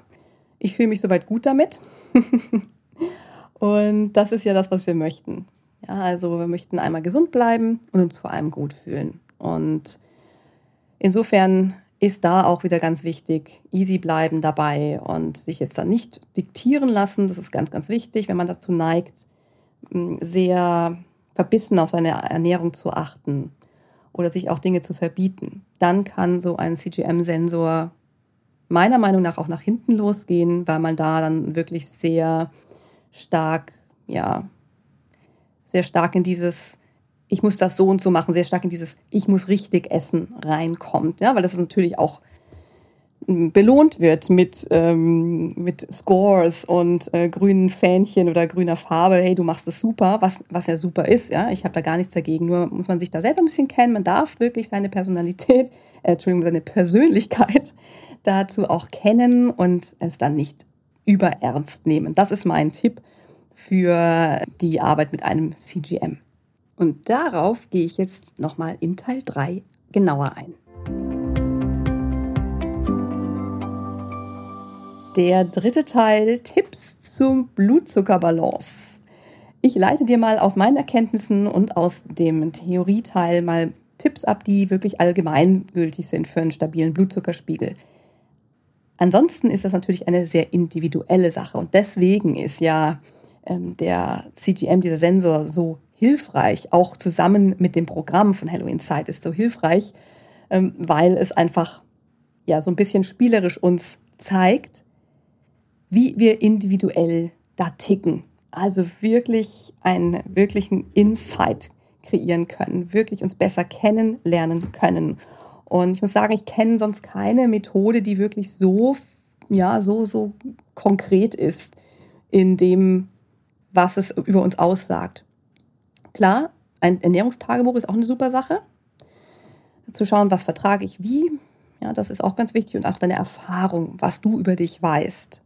ich fühle mich soweit gut damit. und das ist ja das, was wir möchten. Ja, also wir möchten einmal gesund bleiben und uns vor allem gut fühlen. Und insofern ist da auch wieder ganz wichtig, easy bleiben dabei und sich jetzt dann nicht diktieren lassen. Das ist ganz, ganz wichtig, wenn man dazu neigt, sehr verbissen auf seine Ernährung zu achten oder sich auch Dinge zu verbieten. Dann kann so ein CGM-Sensor meiner Meinung nach auch nach hinten losgehen, weil man da dann wirklich sehr stark, ja, sehr stark in dieses, ich muss das so und so machen, sehr stark in dieses, ich muss richtig essen reinkommt. Ja, weil das natürlich auch hm, belohnt wird mit, ähm, mit Scores und äh, grünen Fähnchen oder grüner Farbe, hey, du machst es super, was, was ja super ist, ja, ich habe da gar nichts dagegen, nur muss man sich da selber ein bisschen kennen, man darf wirklich seine Personalität, äh, Entschuldigung, seine Persönlichkeit dazu auch kennen und es dann nicht überernst nehmen. Das ist mein Tipp für die Arbeit mit einem CGM. Und darauf gehe ich jetzt nochmal in Teil 3 genauer ein. Der dritte Teil Tipps zum Blutzuckerbalance. Ich leite dir mal aus meinen Erkenntnissen und aus dem Theorieteil mal Tipps ab, die wirklich allgemeingültig sind für einen stabilen Blutzuckerspiegel. Ansonsten ist das natürlich eine sehr individuelle Sache und deswegen ist ja ähm, der CGM, dieser Sensor, so hilfreich, auch zusammen mit dem Programm von Halloween Insight ist so hilfreich, ähm, weil es einfach ja so ein bisschen spielerisch uns zeigt, wie wir individuell da ticken. Also wirklich einen wirklichen Insight kreieren können, wirklich uns besser kennenlernen können. Und ich muss sagen, ich kenne sonst keine Methode, die wirklich so, ja, so, so konkret ist in dem, was es über uns aussagt. Klar, ein Ernährungstagebuch ist auch eine super Sache. Zu schauen, was vertrage ich wie, ja, das ist auch ganz wichtig und auch deine Erfahrung, was du über dich weißt.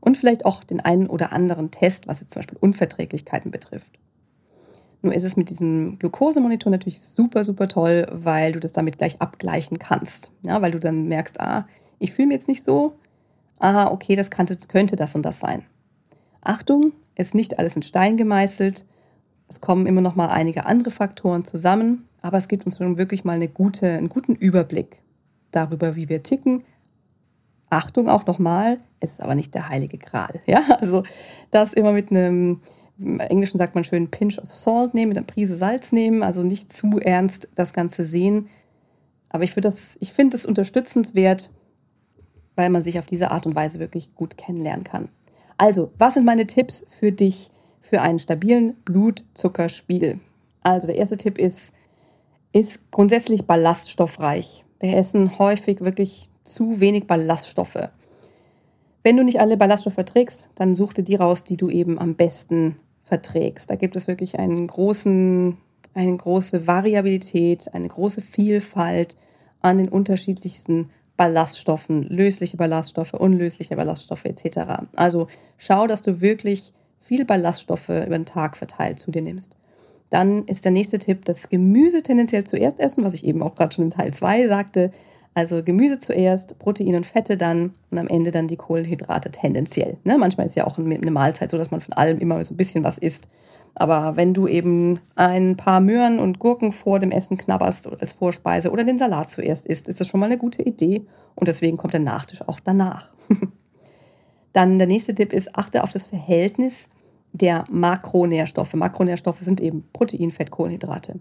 und vielleicht auch den einen oder anderen Test, was jetzt zum Beispiel Unverträglichkeiten betrifft. Nur ist es mit diesem Glukosemonitor natürlich super, super toll, weil du das damit gleich abgleichen kannst. Ja, weil du dann merkst, ah, ich fühle mich jetzt nicht so, ah, okay, das könnte, das könnte das und das sein. Achtung, ist nicht alles in Stein gemeißelt. Es kommen immer noch mal einige andere Faktoren zusammen, aber es gibt uns nun wirklich mal eine gute, einen guten Überblick darüber, wie wir ticken. Achtung auch nochmal, es ist aber nicht der heilige Gral. Ja? Also das immer mit einem, im Englischen sagt man schön Pinch of Salt nehmen, mit einer Prise Salz nehmen, also nicht zu ernst das Ganze sehen. Aber ich, ich finde es unterstützenswert, weil man sich auf diese Art und Weise wirklich gut kennenlernen kann. Also, was sind meine Tipps für dich für einen stabilen Blutzuckerspiegel? Also, der erste Tipp ist, ist grundsätzlich ballaststoffreich. Wir essen häufig wirklich zu wenig Ballaststoffe. Wenn du nicht alle Ballaststoffe verträgst, dann such dir die raus, die du eben am besten verträgst. Da gibt es wirklich einen großen, eine große Variabilität, eine große Vielfalt an den unterschiedlichsten Ballaststoffen, lösliche Ballaststoffe, unlösliche Ballaststoffe etc. Also schau, dass du wirklich viel Ballaststoffe über den Tag verteilt zu dir nimmst. Dann ist der nächste Tipp, das Gemüse tendenziell zuerst essen, was ich eben auch gerade schon in Teil 2 sagte. Also Gemüse zuerst, Proteine und Fette dann und am Ende dann die Kohlenhydrate tendenziell. Ne? Manchmal ist ja auch eine Mahlzeit so, dass man von allem immer so ein bisschen was isst. Aber wenn du eben ein paar Möhren und Gurken vor dem Essen knabberst als Vorspeise oder den Salat zuerst isst, ist das schon mal eine gute Idee und deswegen kommt der Nachtisch auch danach. dann der nächste Tipp ist, achte auf das Verhältnis der Makronährstoffe. Makronährstoffe sind eben Protein, Fett, Kohlenhydrate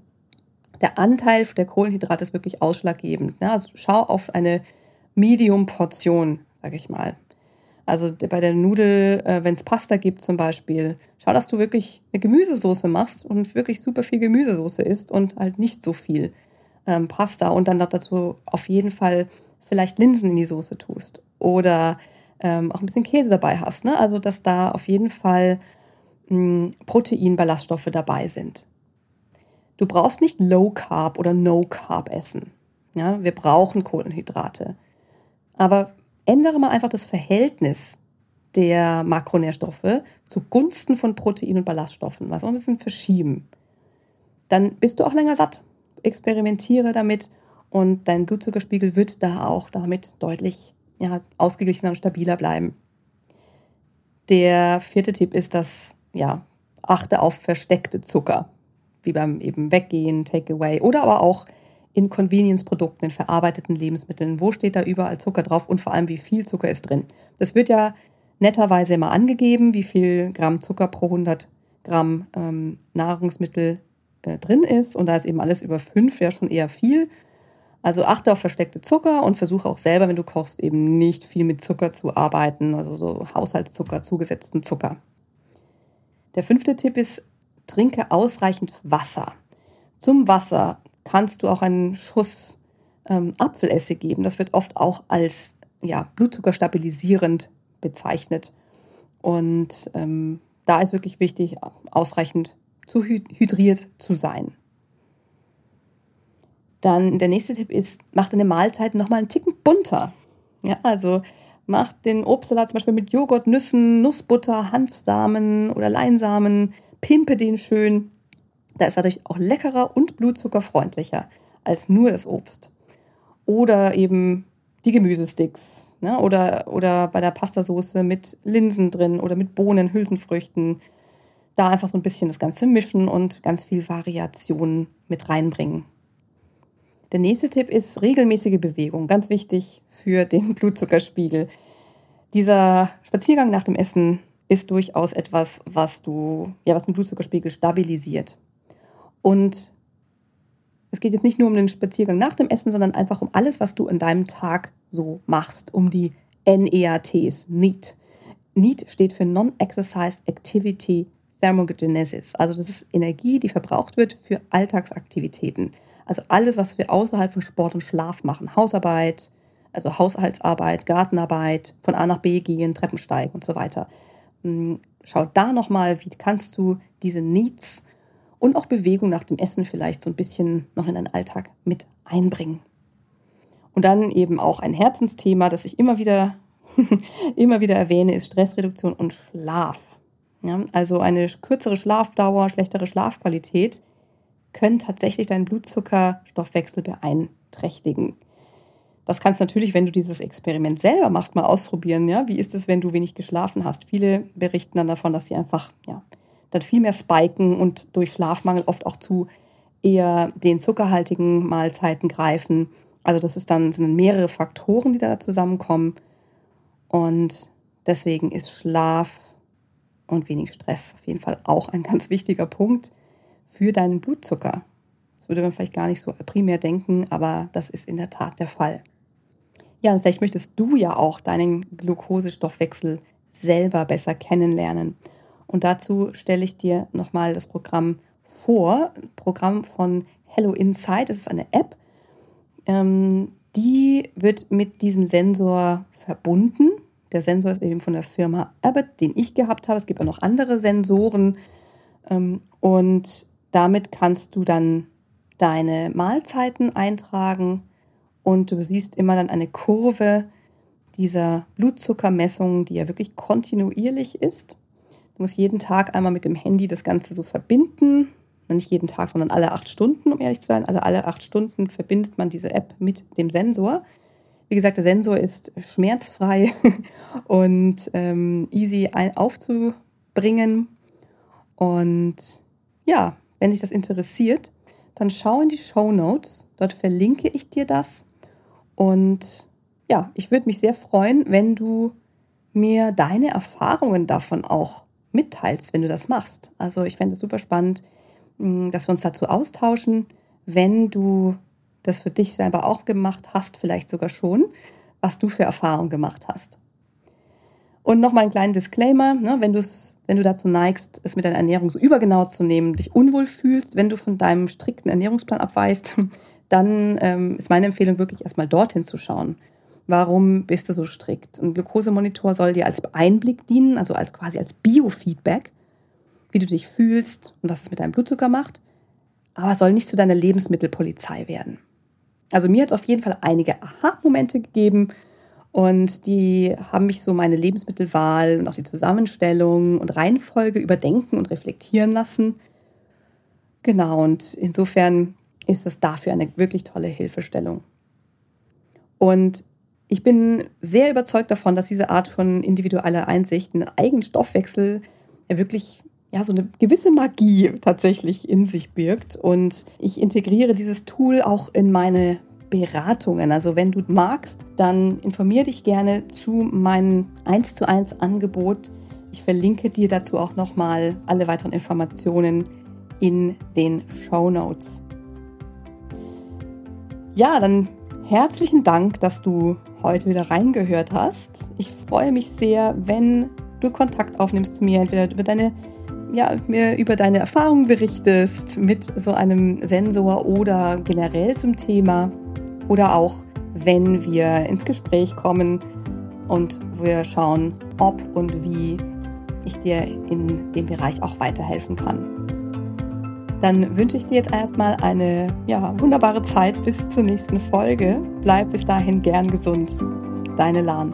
der Anteil der Kohlenhydrate ist wirklich ausschlaggebend. Ja, also schau auf eine Medium-Portion, sage ich mal. Also bei der Nudel, äh, wenn es Pasta gibt zum Beispiel, schau, dass du wirklich eine Gemüsesoße machst und wirklich super viel Gemüsesoße isst und halt nicht so viel ähm, Pasta und dann dazu auf jeden Fall vielleicht Linsen in die Soße tust oder ähm, auch ein bisschen Käse dabei hast. Ne? Also dass da auf jeden Fall mh, Protein, Ballaststoffe dabei sind. Du brauchst nicht Low Carb oder No Carb essen. Ja, wir brauchen Kohlenhydrate. Aber ändere mal einfach das Verhältnis der Makronährstoffe zugunsten von Protein und Ballaststoffen. Was auch ein bisschen verschieben. Dann bist du auch länger satt. Experimentiere damit und dein Blutzuckerspiegel wird da auch damit deutlich ja, ausgeglichener und stabiler bleiben. Der vierte Tipp ist, dass ja, achte auf versteckte Zucker wie beim eben Weggehen, Takeaway oder aber auch in Convenience-Produkten, in verarbeiteten Lebensmitteln. Wo steht da überall Zucker drauf und vor allem, wie viel Zucker ist drin? Das wird ja netterweise immer angegeben, wie viel Gramm Zucker pro 100 Gramm ähm, Nahrungsmittel äh, drin ist. Und da ist eben alles über 5 ja schon eher viel. Also achte auf versteckte Zucker und versuche auch selber, wenn du kochst, eben nicht viel mit Zucker zu arbeiten, also so Haushaltszucker, zugesetzten Zucker. Der fünfte Tipp ist, trinke ausreichend Wasser. Zum Wasser kannst du auch einen Schuss ähm, Apfelessig geben. Das wird oft auch als ja, Blutzucker stabilisierend bezeichnet. Und ähm, da ist wirklich wichtig, ausreichend zu hydriert zu sein. Dann der nächste Tipp ist, mach deine Mahlzeit nochmal einen Ticken bunter. Ja, also mach den Obstsalat zum Beispiel mit Joghurt, Nüssen, Nussbutter, Hanfsamen oder Leinsamen, pimpe den schön. Da ist er dadurch auch leckerer und blutzuckerfreundlicher als nur das Obst. Oder eben die Gemüsesticks ne? oder, oder bei der Pastasoße mit Linsen drin oder mit Bohnen, Hülsenfrüchten. Da einfach so ein bisschen das Ganze mischen und ganz viel Variation mit reinbringen. Der nächste Tipp ist regelmäßige Bewegung, ganz wichtig für den Blutzuckerspiegel. Dieser Spaziergang nach dem Essen ist durchaus etwas, was du, ja, was den Blutzuckerspiegel stabilisiert. Und es geht jetzt nicht nur um den Spaziergang nach dem Essen, sondern einfach um alles, was du in deinem Tag so machst, um die NEATs, NEAT. NEAT steht für Non-Exercise Activity Thermogenesis. Also das ist Energie, die verbraucht wird für Alltagsaktivitäten. Also alles, was wir außerhalb von Sport und Schlaf machen. Hausarbeit, also Haushaltsarbeit, Gartenarbeit, von A nach B gehen, Treppensteigen und so weiter. Hm, schau da nochmal, wie kannst du diese Needs und auch Bewegung nach dem Essen vielleicht so ein bisschen noch in deinen Alltag mit einbringen. Und dann eben auch ein Herzensthema, das ich immer wieder immer wieder erwähne, ist Stressreduktion und Schlaf. Ja, also eine kürzere Schlafdauer, schlechtere Schlafqualität können tatsächlich deinen Blutzuckerstoffwechsel beeinträchtigen. Das kannst du natürlich, wenn du dieses Experiment selber machst, mal ausprobieren. Ja? Wie ist es, wenn du wenig geschlafen hast? Viele berichten dann davon, dass sie einfach ja, dann viel mehr spiken und durch Schlafmangel oft auch zu eher den zuckerhaltigen Mahlzeiten greifen. Also das ist dann, sind mehrere Faktoren, die da zusammenkommen. Und deswegen ist Schlaf und wenig Stress auf jeden Fall auch ein ganz wichtiger Punkt für deinen Blutzucker. Das würde man vielleicht gar nicht so primär denken, aber das ist in der Tat der Fall. Ja, und vielleicht möchtest du ja auch deinen Glukosestoffwechsel selber besser kennenlernen. Und dazu stelle ich dir nochmal das Programm vor. Programm von Hello Insight. Das ist eine App. Ähm, die wird mit diesem Sensor verbunden. Der Sensor ist eben von der Firma Abbott, den ich gehabt habe. Es gibt auch noch andere Sensoren. Ähm, und damit kannst du dann deine Mahlzeiten eintragen und du siehst immer dann eine Kurve dieser Blutzuckermessung, die ja wirklich kontinuierlich ist. Du musst jeden Tag einmal mit dem Handy das Ganze so verbinden. Nicht jeden Tag, sondern alle acht Stunden, um ehrlich zu sein. Also alle acht Stunden verbindet man diese App mit dem Sensor. Wie gesagt, der Sensor ist schmerzfrei und ähm, easy aufzubringen. Und ja, wenn dich das interessiert, dann schau in die Show Notes. Dort verlinke ich dir das. Und ja, ich würde mich sehr freuen, wenn du mir deine Erfahrungen davon auch mitteilst, wenn du das machst. Also ich fände es super spannend, mm, dass wir uns dazu austauschen, wenn du das für dich selber auch gemacht hast, vielleicht sogar schon, was du für Erfahrungen gemacht hast. Und nochmal einen kleinen Disclaimer, ne, wenn, wenn du dazu neigst, es mit deiner Ernährung so übergenau zu nehmen, dich unwohl fühlst, wenn du von deinem strikten Ernährungsplan abweichst, dann ähm, ist meine Empfehlung wirklich erstmal dorthin zu schauen. Warum bist du so strikt? Ein Glukosemonitor soll dir als Einblick dienen, also als quasi als Biofeedback, wie du dich fühlst und was es mit deinem Blutzucker macht, aber soll nicht zu deiner Lebensmittelpolizei werden. Also mir hat es auf jeden Fall einige Aha-Momente gegeben und die haben mich so meine Lebensmittelwahl und auch die Zusammenstellung und Reihenfolge überdenken und reflektieren lassen. Genau, und insofern ist es dafür eine wirklich tolle Hilfestellung. Und ich bin sehr überzeugt davon, dass diese Art von individueller Einsicht, einen eigenen Stoffwechsel, wirklich ja, so eine gewisse Magie tatsächlich in sich birgt. Und ich integriere dieses Tool auch in meine Beratungen. Also wenn du magst, dann informiere dich gerne zu meinem 1 zu 1 Angebot. Ich verlinke dir dazu auch nochmal alle weiteren Informationen in den Show Notes. Ja, dann herzlichen Dank, dass du heute wieder reingehört hast. Ich freue mich sehr, wenn du Kontakt aufnimmst zu mir, entweder über deine, ja, mir über deine Erfahrungen berichtest mit so einem Sensor oder generell zum Thema oder auch wenn wir ins Gespräch kommen und wir schauen, ob und wie ich dir in dem Bereich auch weiterhelfen kann dann wünsche ich dir jetzt erstmal eine ja, wunderbare Zeit bis zur nächsten Folge. Bleib bis dahin gern gesund. Deine Lahn.